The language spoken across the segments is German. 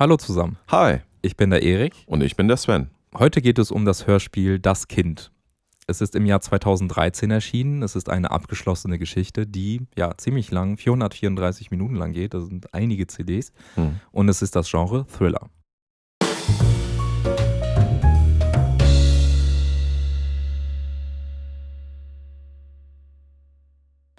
Hallo zusammen. Hi. Ich bin der Erik. Und ich bin der Sven. Heute geht es um das Hörspiel Das Kind. Es ist im Jahr 2013 erschienen. Es ist eine abgeschlossene Geschichte, die ja ziemlich lang, 434 Minuten lang geht. Das sind einige CDs. Hm. Und es ist das Genre Thriller.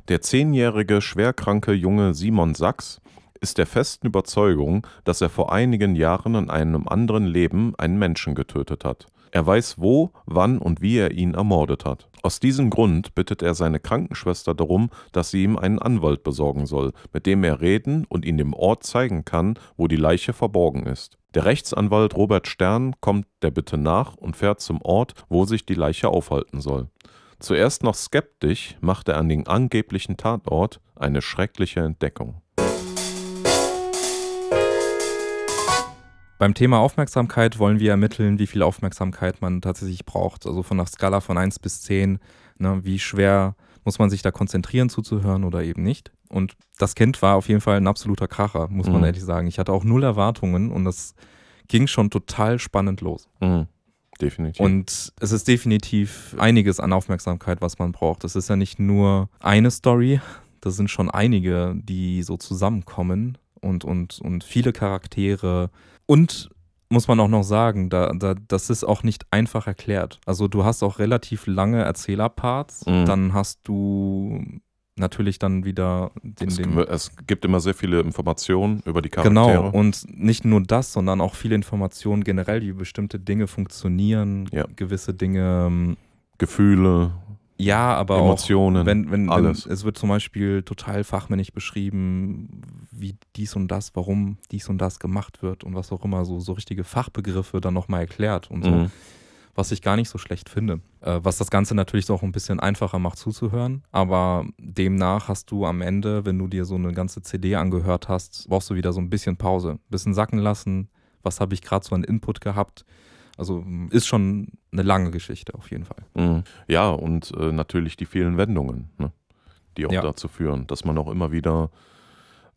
Der zehnjährige schwerkranke Junge Simon Sachs ist der festen Überzeugung, dass er vor einigen Jahren in einem anderen Leben einen Menschen getötet hat. Er weiß wo, wann und wie er ihn ermordet hat. Aus diesem Grund bittet er seine Krankenschwester darum, dass sie ihm einen Anwalt besorgen soll, mit dem er reden und ihm dem Ort zeigen kann, wo die Leiche verborgen ist. Der Rechtsanwalt Robert Stern kommt der Bitte nach und fährt zum Ort, wo sich die Leiche aufhalten soll. Zuerst noch skeptisch macht er an den angeblichen Tatort eine schreckliche Entdeckung. Beim Thema Aufmerksamkeit wollen wir ermitteln, wie viel Aufmerksamkeit man tatsächlich braucht. Also von einer Skala von 1 bis 10, ne, wie schwer muss man sich da konzentrieren zuzuhören oder eben nicht. Und das Kind war auf jeden Fall ein absoluter Kracher, muss man mhm. ehrlich sagen. Ich hatte auch null Erwartungen und das ging schon total spannend los. Mhm. Definitiv. Und es ist definitiv einiges an Aufmerksamkeit, was man braucht. Es ist ja nicht nur eine Story, das sind schon einige, die so zusammenkommen und, und, und viele Charaktere. Und muss man auch noch sagen, da, da, das ist auch nicht einfach erklärt. Also du hast auch relativ lange Erzählerparts, mhm. dann hast du natürlich dann wieder den, es, den es gibt immer sehr viele Informationen über die Charaktere. Genau, und nicht nur das, sondern auch viele Informationen generell, wie bestimmte Dinge funktionieren, ja. gewisse Dinge. Ähm, Gefühle. Ja, aber Emotionen, auch, wenn, wenn, alles. Wenn, es wird zum Beispiel total fachmännisch beschrieben, wie dies und das, warum dies und das gemacht wird und was auch immer, so, so richtige Fachbegriffe dann nochmal erklärt und so. Mhm was ich gar nicht so schlecht finde. Äh, was das Ganze natürlich auch ein bisschen einfacher macht zuzuhören, aber demnach hast du am Ende, wenn du dir so eine ganze CD angehört hast, brauchst du wieder so ein bisschen Pause, ein bisschen sacken lassen. Was habe ich gerade so an Input gehabt? Also ist schon eine lange Geschichte auf jeden Fall. Mhm. Ja, und äh, natürlich die vielen Wendungen, ne? die auch ja. dazu führen, dass man auch immer wieder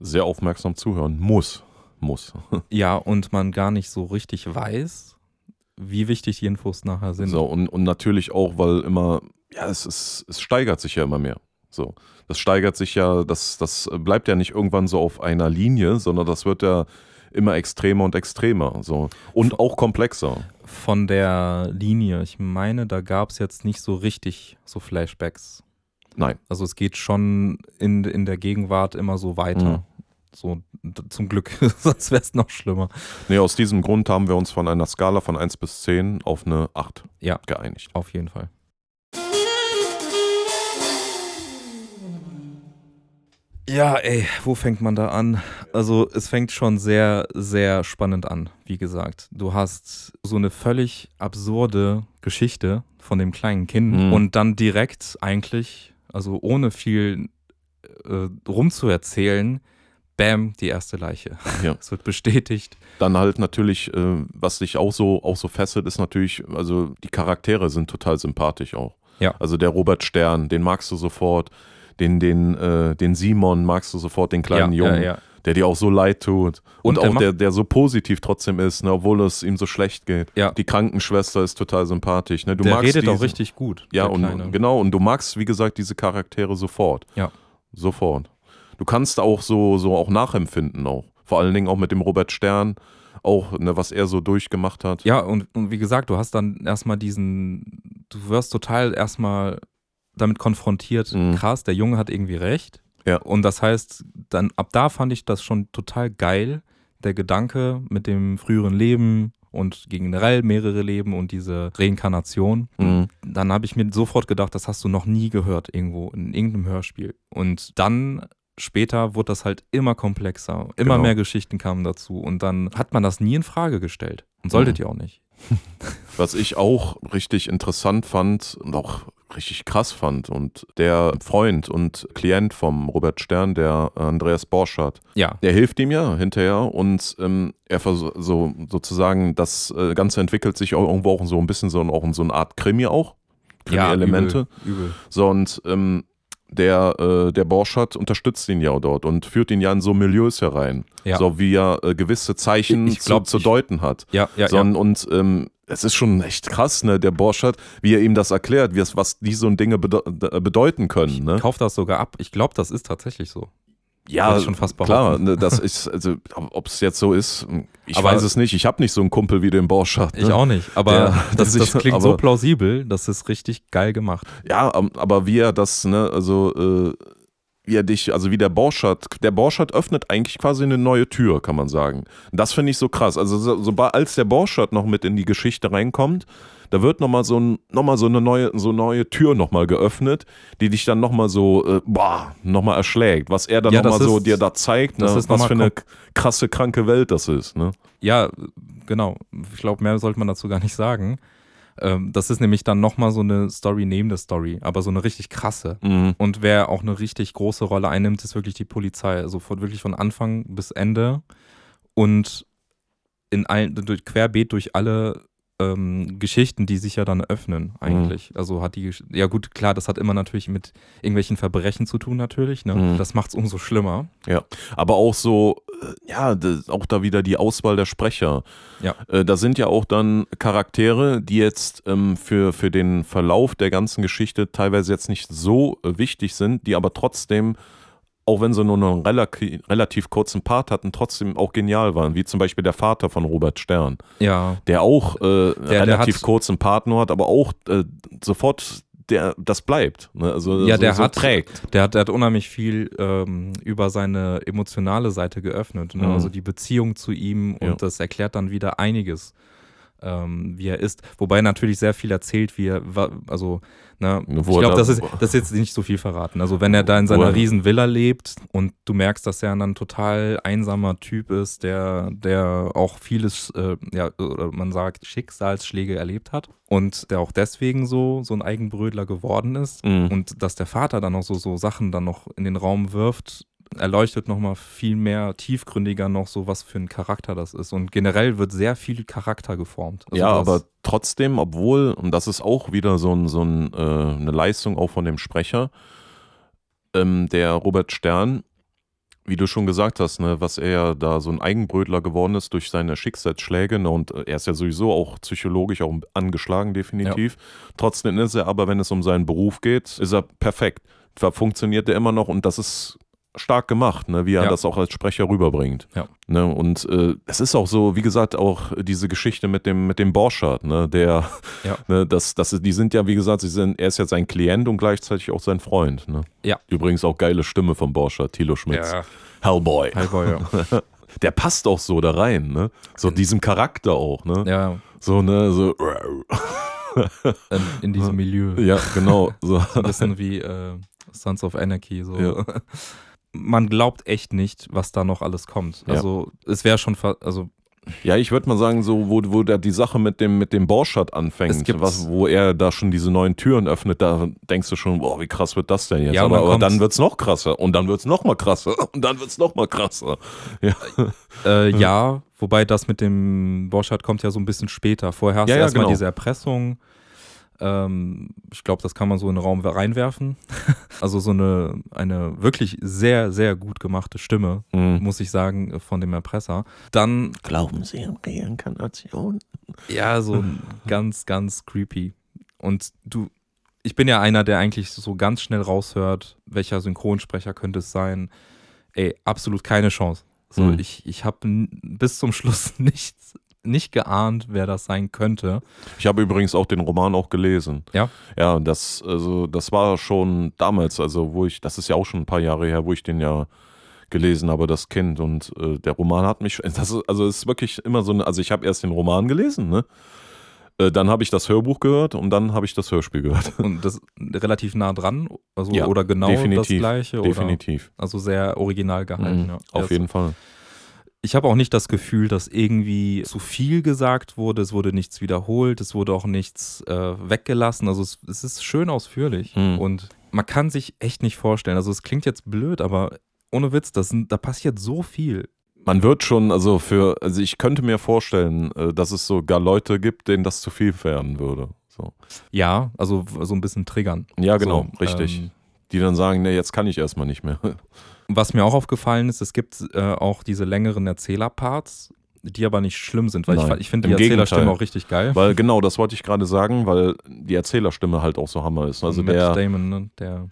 sehr aufmerksam zuhören muss. Muss. ja, und man gar nicht so richtig weiß, wie wichtig die Infos nachher sind. So, und, und natürlich auch, weil immer, ja, es, ist, es steigert sich ja immer mehr. So. Das steigert sich ja, das, das bleibt ja nicht irgendwann so auf einer Linie, sondern das wird ja immer extremer und extremer. So. Und auch komplexer. Von der Linie, ich meine, da gab es jetzt nicht so richtig so Flashbacks. Nein. Also es geht schon in, in der Gegenwart immer so weiter. Mhm. So, zum Glück, sonst wäre es noch schlimmer. Nee, aus diesem Grund haben wir uns von einer Skala von 1 bis 10 auf eine 8 ja, geeinigt. Auf jeden Fall. Ja, ey, wo fängt man da an? Also, es fängt schon sehr, sehr spannend an, wie gesagt. Du hast so eine völlig absurde Geschichte von dem kleinen Kind mhm. und dann direkt eigentlich, also ohne viel äh, rumzuerzählen, bam, die erste Leiche. Ja. Es wird bestätigt. Dann halt natürlich, äh, was sich auch so, auch so fesselt, ist natürlich, also die Charaktere sind total sympathisch auch. Ja. Also der Robert Stern, den magst du sofort, den, den, äh, den Simon magst du sofort, den kleinen ja, Jungen. Ja, der dir auch so leid tut. Und, und auch der, der so positiv trotzdem ist, ne, obwohl es ihm so schlecht geht. Ja. Die Krankenschwester ist total sympathisch. Ne? Du der redet diese, auch richtig gut. Ja, und genau, und du magst, wie gesagt, diese Charaktere sofort. Ja. Sofort du kannst auch so, so auch nachempfinden auch. Vor allen Dingen auch mit dem Robert Stern, auch, ne, was er so durchgemacht hat. Ja, und, und wie gesagt, du hast dann erstmal diesen, du wirst total erstmal damit konfrontiert, mhm. krass, der Junge hat irgendwie recht. Ja. Und das heißt, dann ab da fand ich das schon total geil, der Gedanke mit dem früheren Leben und generell mehrere Leben und diese Reinkarnation. Mhm. Dann habe ich mir sofort gedacht, das hast du noch nie gehört irgendwo in irgendeinem Hörspiel. Und dann später wurde das halt immer komplexer. Immer genau. mehr Geschichten kamen dazu. Und dann hat man das nie in Frage gestellt. Und solltet mhm. ihr auch nicht. Was ich auch richtig interessant fand und auch richtig krass fand und der Freund und Klient vom Robert Stern, der Andreas Borschardt, ja. der hilft ihm ja hinterher und ähm, er so sozusagen das äh, Ganze entwickelt sich auch irgendwo auch so ein bisschen so, auch in so eine Art Krimi auch. Krimi-Elemente. Ja, übel, übel. So und ähm, der, äh, der Borschert unterstützt ihn ja dort und führt ihn ja in so Milieus herein. Ja. So wie er äh, gewisse Zeichen Ich- ich glaub, zu, zu ich- deuten hat. Ja, ja, so, ja. Und ähm, es ist schon echt krass, ne, der Borschert, wie er ihm das erklärt, wie es, was die so Dinge bede bedeuten können. Ne? Ich kauf das sogar ab. Ich glaube, das ist tatsächlich so. Ja, schon fast klar, behaupten. ne, das ist, also, ob es jetzt so ist, ich Aber- weiß es nicht. Ich habe nicht so einen Kumpel wie den Borschert. Ne? Ich auch nicht. Aber Der- das, das klingt so aber- plausibel, das ist richtig geil gemacht. Ja, aber wie er das, ne, also äh, wie er dich, also wie der Borschert, der Borschert öffnet eigentlich quasi eine neue Tür, kann man sagen. Das finde ich so krass. Also so, sobald als der Borschert noch mit in die Geschichte reinkommt, da wird nochmal so, ein, noch mal so eine neue, so eine neue Tür nochmal geöffnet, die dich dann nochmal so, äh, boah, nochmal erschlägt. Was er dann Ja, nochmal so dir da zeigt, ne, das ist was für eine krasse, kranke Welt das ist. Ne? Ja, genau. Ich glaube, mehr sollte man dazu gar nicht sagen. Ähm, das ist nämlich dann nochmal so eine Story neben der Story, aber so eine richtig krasse. Mhm. Und wer auch eine richtig große Rolle einnimmt, ist wirklich die Polizei. Also von, wirklich von Anfang bis Ende und in allen, durch, querbeet durch alle ähm, Geschichten, die sich ja dann öffnen, eigentlich. Also hat die, ja gut, klar, das hat immer natürlich mit irgendwelchen Verbrechen zu tun, natürlich. Ne? Mhm. Das macht es umso schlimmer. Aber auch so, äh, ja, das, auch da wieder die Auswahl der Sprecher. Ja. Äh, da sind ja auch dann Charaktere, die jetzt ähm, für, für den Verlauf der ganzen Geschichte teilweise jetzt nicht so äh, wichtig sind, die aber trotzdem, auch wenn sie nur einen relativ, relativ kurzen Part hatten, trotzdem auch genial waren. Wie zum Beispiel der Vater von Robert Stern, Ja, der auch äh, der relativ hat- kurzen Part nur hat, aber auch äh, sofort. Der, das bleibt. Ne? Also Ja, so, der so hat- trägt. Der hat, der hat unheimlich viel ähm, über seine emotionale Seite geöffnet. Ne? Mhm. Also die Beziehung zu ihm und Ja. das erklärt dann wieder einiges, ähm, wie er ist. Wobei er natürlich sehr viel erzählt, wie er, also, ne, Wo ich glaube, da- das ist, das ist jetzt nicht so viel verraten. Also wenn er da in seiner er- riesen Villa lebt und du merkst, dass er ein total einsamer Typ ist, der, der auch vieles, äh, ja, oder man sagt, Schicksalsschläge erlebt hat und der auch deswegen so, so ein Eigenbrödler geworden ist. Mhm. Und dass der Vater dann noch so, so Sachen dann noch in den Raum wirft, erleuchtet nochmal viel mehr tiefgründiger noch so, was für ein Charakter das ist. Und generell wird sehr viel Charakter geformt. Also ja, aber trotzdem, obwohl, und das ist auch wieder so, ein, so ein, äh, eine Leistung auch von dem Sprecher, ähm, der Robert Stern, wie du schon gesagt hast, ne, was er ja da so ein Eigenbrötler geworden ist durch seine Schicksalsschläge, ne, und er ist ja sowieso auch psychologisch auch angeschlagen, definitiv. Trotzdem ist er aber, wenn es um seinen Beruf geht, ist er perfekt. Da funktioniert er immer noch und das ist stark gemacht, ne, wie er Ja. das auch als Sprecher rüberbringt. Ja. Ne, und äh, es ist auch so, wie gesagt, auch diese Geschichte mit dem, mit dem Borchardt, ne, der, Ja. ne, das, das, die sind ja, wie gesagt, sie sind, er ist ja sein Klient und gleichzeitig auch sein Freund. Ne? Ja. Übrigens auch geile Stimme von Borchardt, Thilo Schmitz. Ja, Hellboy. Hellboy, ja. Der passt auch so da rein, ne? So diesem Charakter auch, ne? ja, So, ne, so. in, in diesem Milieu. Ja, genau. So. Ein bisschen wie äh, Sons of Anarchy. So. Ja. Man glaubt echt nicht, was da noch alles kommt. Ja. Also es wäre schon, also Ja, ich würde mal sagen, so, wo, wo da die Sache mit dem, mit dem Borchardt Es anfängt, was, wo er da schon diese neuen Türen öffnet, da denkst du schon, boah, wie krass wird das denn jetzt? Ja, aber, dann aber dann wird's noch krasser und dann wird's noch mal krasser und dann wird's noch mal krasser. Ja, Äh, ja, wobei das mit dem Borchardt kommt ja so ein bisschen später. Vorher hast Ja, du ja, erstmal genau. diese Erpressung. Ähm, ich glaube, das kann man so in den Raum reinwerfen. also so eine, eine wirklich sehr, sehr gut gemachte Stimme, Mhm. muss ich sagen, von dem Erpresser. Dann, Glauben Sie an Reinkarnation? ja, so ganz, ganz creepy. Und du, ich bin ja einer, der eigentlich so ganz schnell raushört, welcher Synchronsprecher könnte es sein. Ey, absolut keine Chance. So, Mhm. ich, ich habe bis zum Schluss nichts, nicht geahnt, wer das sein könnte. Ich habe übrigens auch den Roman auch gelesen. Ja? Ja, das, also, das war schon damals, also wo ich, das ist ja auch schon ein paar Jahre her, wo ich den ja gelesen habe, das Kind. Und äh, der Roman hat mich, das ist, also es ist wirklich immer so eine, also ich habe erst den Roman gelesen, ne? Äh, Dann habe ich das Hörbuch gehört und dann habe ich das Hörspiel gehört. Und das relativ nah dran, also Ja, oder genau das definitiv, gleiche. Oder, Definitiv. also sehr original gehalten. Mhm, ja. Auf jeden Fall. Ich habe auch nicht das Gefühl, dass irgendwie zu viel gesagt wurde. Es wurde nichts wiederholt, es wurde auch nichts äh, weggelassen. Also es, es ist schön ausführlich Mhm. und man kann sich echt nicht vorstellen. Also es klingt jetzt blöd, aber ohne Witz, das da passiert so viel. Man wird schon, also für, also ich könnte mir vorstellen, äh, dass es sogar Leute gibt, denen das zu viel werden würde. So. Ja, also so ein bisschen triggern. Ja, genau, so, richtig. Ähm, die dann sagen, nee, jetzt kann ich erstmal nicht mehr. Was mir auch aufgefallen ist, es gibt äh, auch diese längeren Erzählerparts, die aber nicht schlimm sind, weil Nein, ich, ich finde die im Erzählerstimme auch richtig geil. Weil genau, das wollte ich gerade sagen, weil die Erzählerstimme halt auch so Hammer ist. Also Matt der, Damon, ne? der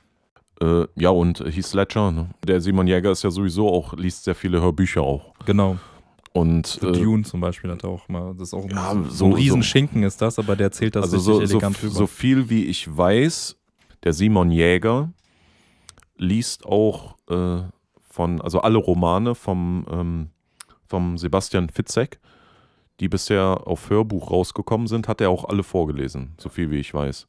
äh, ja und Heath Ledger, ne? der Simon Jäger ist ja sowieso auch, liest sehr viele Hörbücher auch. genau. Und The äh, Dune zum Beispiel hat er auch mal, das ist auch Ja, so, so- so ein so- Riesenschinken ist das, aber der erzählt das also richtig so, so, elegant rüber. so viel wie ich weiß, der Simon Jäger liest auch äh, von, also alle Romane vom, ähm, vom Sebastian Fitzek, die bisher auf Hörbuch rausgekommen sind, hat er auch alle vorgelesen, so viel wie ich weiß.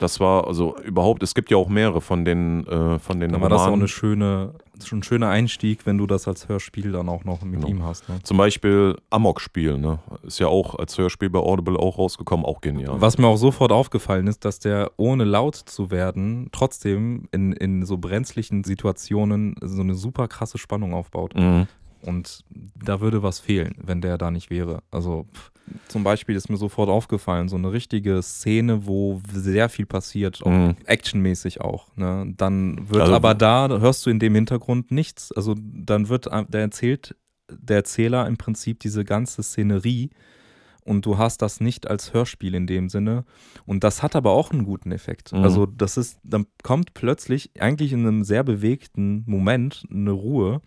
Das war also überhaupt, es gibt ja auch mehrere von den, äh, von den Dann war das auch Romanen. eine schöne, schon ein schöner Einstieg, wenn du das als Hörspiel dann auch noch mit Genau. ihm hast. Ne? Zum Beispiel Amok-Spiel, ne? Ist ja auch als Hörspiel bei Audible auch rausgekommen, auch genial. Was mir auch sofort aufgefallen ist, dass der ohne laut zu werden trotzdem in, in so brenzlichen Situationen so eine super krasse Spannung aufbaut. Mhm. Und da würde was fehlen, wenn der da nicht wäre. Also pff, zum Beispiel ist mir sofort aufgefallen, so eine richtige Szene, wo sehr viel passiert, auch Mhm. actionmäßig auch. Ne? Dann wird Also- aber da, hörst du in dem Hintergrund nichts. Also dann wird, der erzählt, der Erzähler im Prinzip diese ganze Szenerie und du hast das nicht als Hörspiel in dem Sinne. Und das hat aber auch einen guten Effekt. Mhm. Also das ist, dann kommt plötzlich eigentlich in einem sehr bewegten Moment eine Ruhe,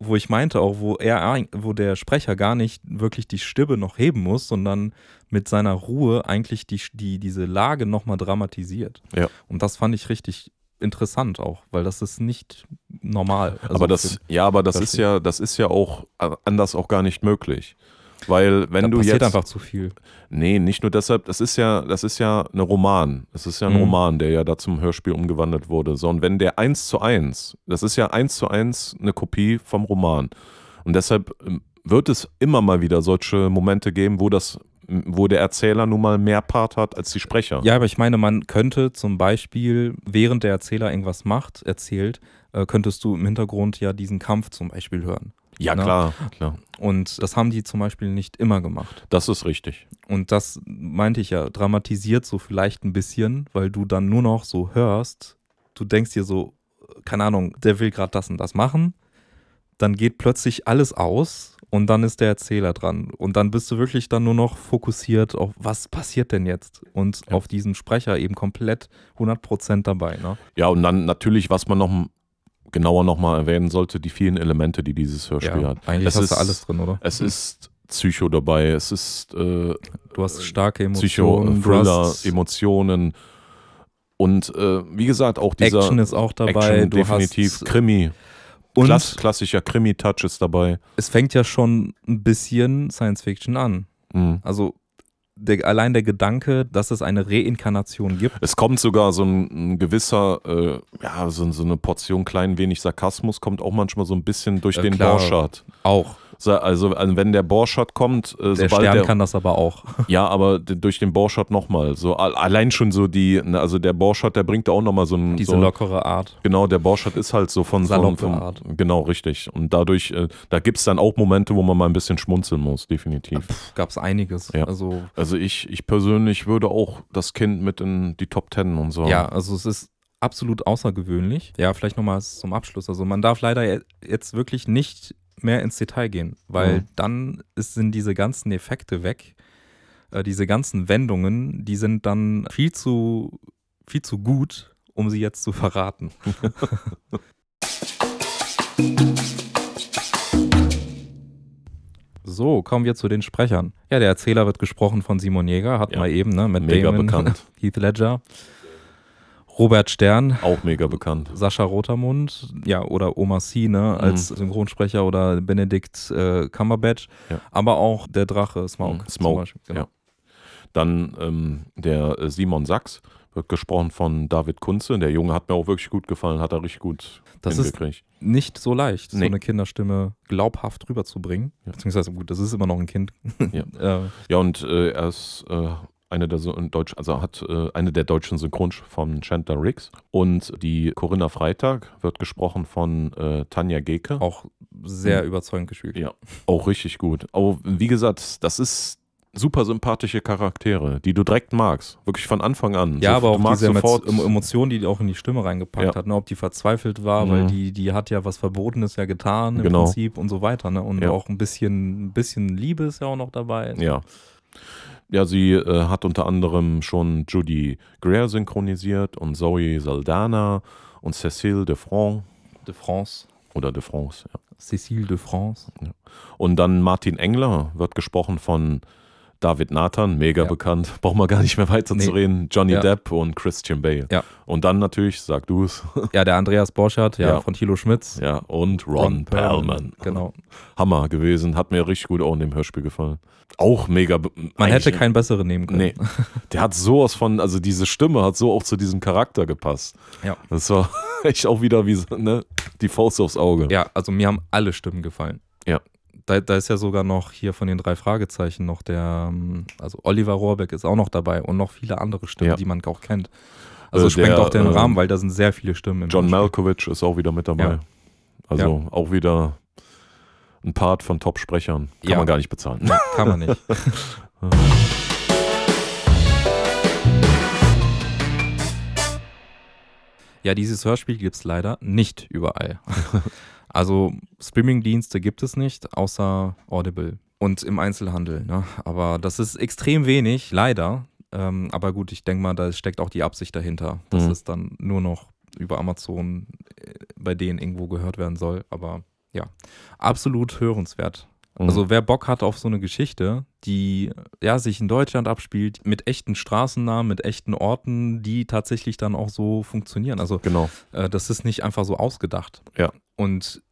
wo ich meinte auch, wo er, wo der Sprecher gar nicht wirklich die Stimme noch heben muss, sondern mit seiner Ruhe eigentlich die, die, diese Lage nochmal dramatisiert. Ja. Und das fand ich richtig interessant auch, weil das ist nicht normal. Also aber das, ja, aber das das ist ja, das ist ja auch äh, anders auch gar nicht möglich. Weil wenn da du passiert jetzt. einfach zu viel. Nee, nicht nur deshalb, das ist ja, das ist ja ein Roman. Es ist ja ein Mhm. Roman, der ja da zum Hörspiel umgewandelt wurde. So, und wenn der eins zu eins, das ist ja eins zu eins eine Kopie vom Roman. Und deshalb ähm, wird es immer mal wieder solche Momente geben, wo das, wo der Erzähler nun mal mehr Part hat als die Sprecher. Ja, aber ich meine, man könnte zum Beispiel, während der Erzähler irgendwas macht, erzählt, äh, könntest du im Hintergrund ja diesen Kampf zum Beispiel hören. ja Ne? klar, klar. Und das haben die zum Beispiel nicht immer gemacht. Das ist richtig. Und das meinte ich ja, dramatisiert so vielleicht ein bisschen, weil du dann nur noch so hörst, du denkst dir so, keine Ahnung, der will gerade das und das machen, dann geht plötzlich alles aus und dann ist der Erzähler dran. Und dann bist du wirklich dann nur noch fokussiert auf, was passiert denn jetzt? Und Ja. auf diesen Sprecher eben komplett 100% dabei. Ne? Ja, und dann natürlich, was man noch genauer nochmal erwähnen sollte, die vielen Elemente, die dieses Hörspiel hat. eigentlich Es hast ist- du alles drin, oder? Es ist Psycho dabei, es ist äh, Du hast starke Psycho, Emotionen, du Thriller, hast Emotionen und äh, wie gesagt auch dieser Action ist auch dabei. Action, definitiv Krimi, und Klass, klassischer Krimi-Touch ist dabei. es fängt ja schon ein bisschen Science Fiction an. Mhm. Also der, allein der Gedanke, dass es eine Reinkarnation gibt. Es kommt sogar so ein, ein gewisser, äh, ja, so, so eine Portion klein wenig Sarkasmus kommt auch manchmal so ein bisschen durch Äh, den klar. Borchardt. Auch. So, Also, also wenn der Borchardt kommt, äh, Der Stern der, kann das aber auch. Ja, aber durch den Borchardt nochmal. So, al- allein schon so die, ne, also der Borchardt, der bringt da auch nochmal so ein. Diese so, lockere Art. Genau, der Borchardt ist halt so von. Saloppe von Art. Genau, richtig. Und dadurch, äh, da gibt es dann auch Momente, wo man mal ein bisschen schmunzeln muss, definitiv. Gab es einiges. Ja. Also Also ich, ich persönlich würde auch das Kind mit in die Top Ten und so. ja, also es ist absolut außergewöhnlich. Ja, vielleicht nochmal zum Abschluss. Also man darf leider je- jetzt wirklich nicht mehr ins Detail gehen, weil Mhm. dann ist, sind diese ganzen Effekte weg. Äh, diese ganzen Wendungen, die sind dann viel zu, viel zu gut, um sie jetzt zu verraten. So, kommen wir zu den Sprechern. Ja, der Erzähler wird gesprochen von Simon Jäger, hat Ja. mal eben, ne, mit Mega Damon, bekannt. Heath Ledger, Robert Stern, Auch mega bekannt. Sascha Rotermund, ja, oder Oma C, ne, als Synchronsprecher oder Benedict äh, Cumberbatch, Ja. aber auch der Drache Smaug. Mhm, Smaug, Beispiel, genau. ja. Dann ähm, der äh, Simon Sachs wird gesprochen von David Kunze. Der Junge hat mir auch wirklich gut gefallen, hat er richtig gut Das ist hingekriegt. nicht so leicht, so Nee. eine Kinderstimme glaubhaft rüberzubringen. Ja. Beziehungsweise, gut, das ist immer noch ein Kind. Ja. äh, Ja, und äh, er ist äh, eine der so Deutsch, also hat äh, eine der deutschen Synchron von Chandler Riggs. Und die Corinna Freitag wird gesprochen von äh, Tanja Geke. auch sehr Mhm. überzeugend gespielt. Ja. Auch richtig gut. Aber wie gesagt, das ist super sympathische Charaktere, die du direkt magst. Wirklich von Anfang an. Ja, so, aber auch diese sofort, Emo- Emotion, die die auch in die Stimme reingepackt Ja. hat, ne? ob die verzweifelt war, Mhm. weil die, die hat ja was Verbotenes ja getan im Genau. Prinzip und so weiter. Ne? Und Ja. auch ein bisschen, ein bisschen Liebe ist ja auch noch dabei. Ja. Ja, sie äh, hat unter anderem schon Judy Greer synchronisiert und Zoe Saldana und Cécile de France De France. oder de France. Ja. Cécile de France. Und dann Martin Engler wird gesprochen von David Nathan, mega Ja. bekannt, brauchen wir gar nicht mehr weiter zu Nee. reden. Johnny Ja. Depp und Christian Bale. Ja. Und dann natürlich, sag du es, Ja, der Andreas Borschert, ja, von Thilo Schmitz. ja, und Ron, Perlman. Genau. Hammer gewesen, hat mir richtig gut auch in dem Hörspiel gefallen. Auch mega. Man hätte keinen besseren nehmen können. Nee, der hat sowas von, also diese Stimme hat so auch zu diesem Charakter gepasst. Ja. Das war echt auch wieder wie so, ne, die Faust aufs Auge. Ja, also mir haben alle Stimmen gefallen. Ja. Da, da ist ja sogar noch hier von den drei Fragezeichen noch der, ähm, also Oliver Rohrbeck ist auch noch dabei und noch viele andere Stimmen, Ja. die man auch kennt. Also Äh, sprengt der, auch den ähm, Rahmen, weil da sind sehr viele Stimmen im John. Malkovich ist auch wieder mit dabei. Ja. Also auch wieder ein Part von Top-Sprechern. Kann Ja. man gar nicht bezahlen. Nee, kann man nicht. Ja, dieses Hörspiel gibt es leider nicht überall. Also Streaming-Dienste gibt es nicht, außer Audible und im Einzelhandel. Ne? Aber das ist extrem wenig, leider. Ähm, aber gut, ich denke mal, da steckt auch die Absicht dahinter, dass Mhm. es dann nur noch über Amazon äh, bei denen irgendwo gehört werden soll. Aber ja, absolut hörenswert. Mhm. Also wer Bock hat auf so eine Geschichte, die ja sich in Deutschland abspielt, mit echten Straßennamen, mit echten Orten, die tatsächlich dann auch so funktionieren. Also genau. äh, das ist nicht einfach so ausgedacht. Ja. Und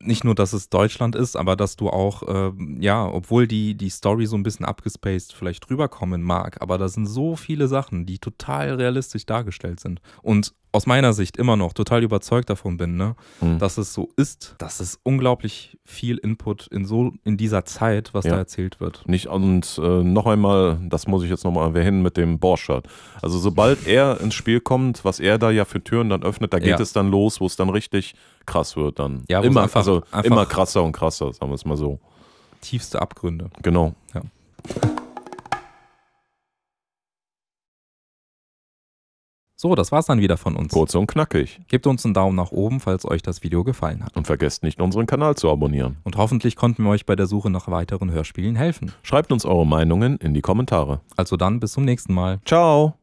nicht nur, dass es Deutschland ist, aber dass du auch, ähm, ja, obwohl die, die Story so ein bisschen abgespaced vielleicht rüberkommen mag, aber da sind so viele Sachen, die total realistisch dargestellt sind. Und aus meiner Sicht immer noch total überzeugt davon bin, ne, Mhm. dass es so ist, dass es unglaublich viel Input in so in dieser Zeit, was Ja. da erzählt wird. Nicht und äh, noch einmal, das muss ich jetzt nochmal erwähnen mit dem Borchardt. Also sobald er ins Spiel kommt, was er da ja für Türen dann öffnet, da geht Ja. es dann los, wo es dann richtig krass wird dann. Ja, immer, einfach- also einfach- immer krasser und krasser, sagen wir es mal so. Tiefste Abgründe. Genau. So, das war's dann wieder von uns. Kurz und knackig. Gebt uns einen Daumen nach oben, falls euch das Video gefallen hat. Und vergesst nicht, unseren Kanal zu abonnieren. Und hoffentlich konnten wir euch bei der Suche nach weiteren Hörspielen helfen. Schreibt uns eure Meinungen in die Kommentare. Also dann bis zum nächsten Mal. Ciao!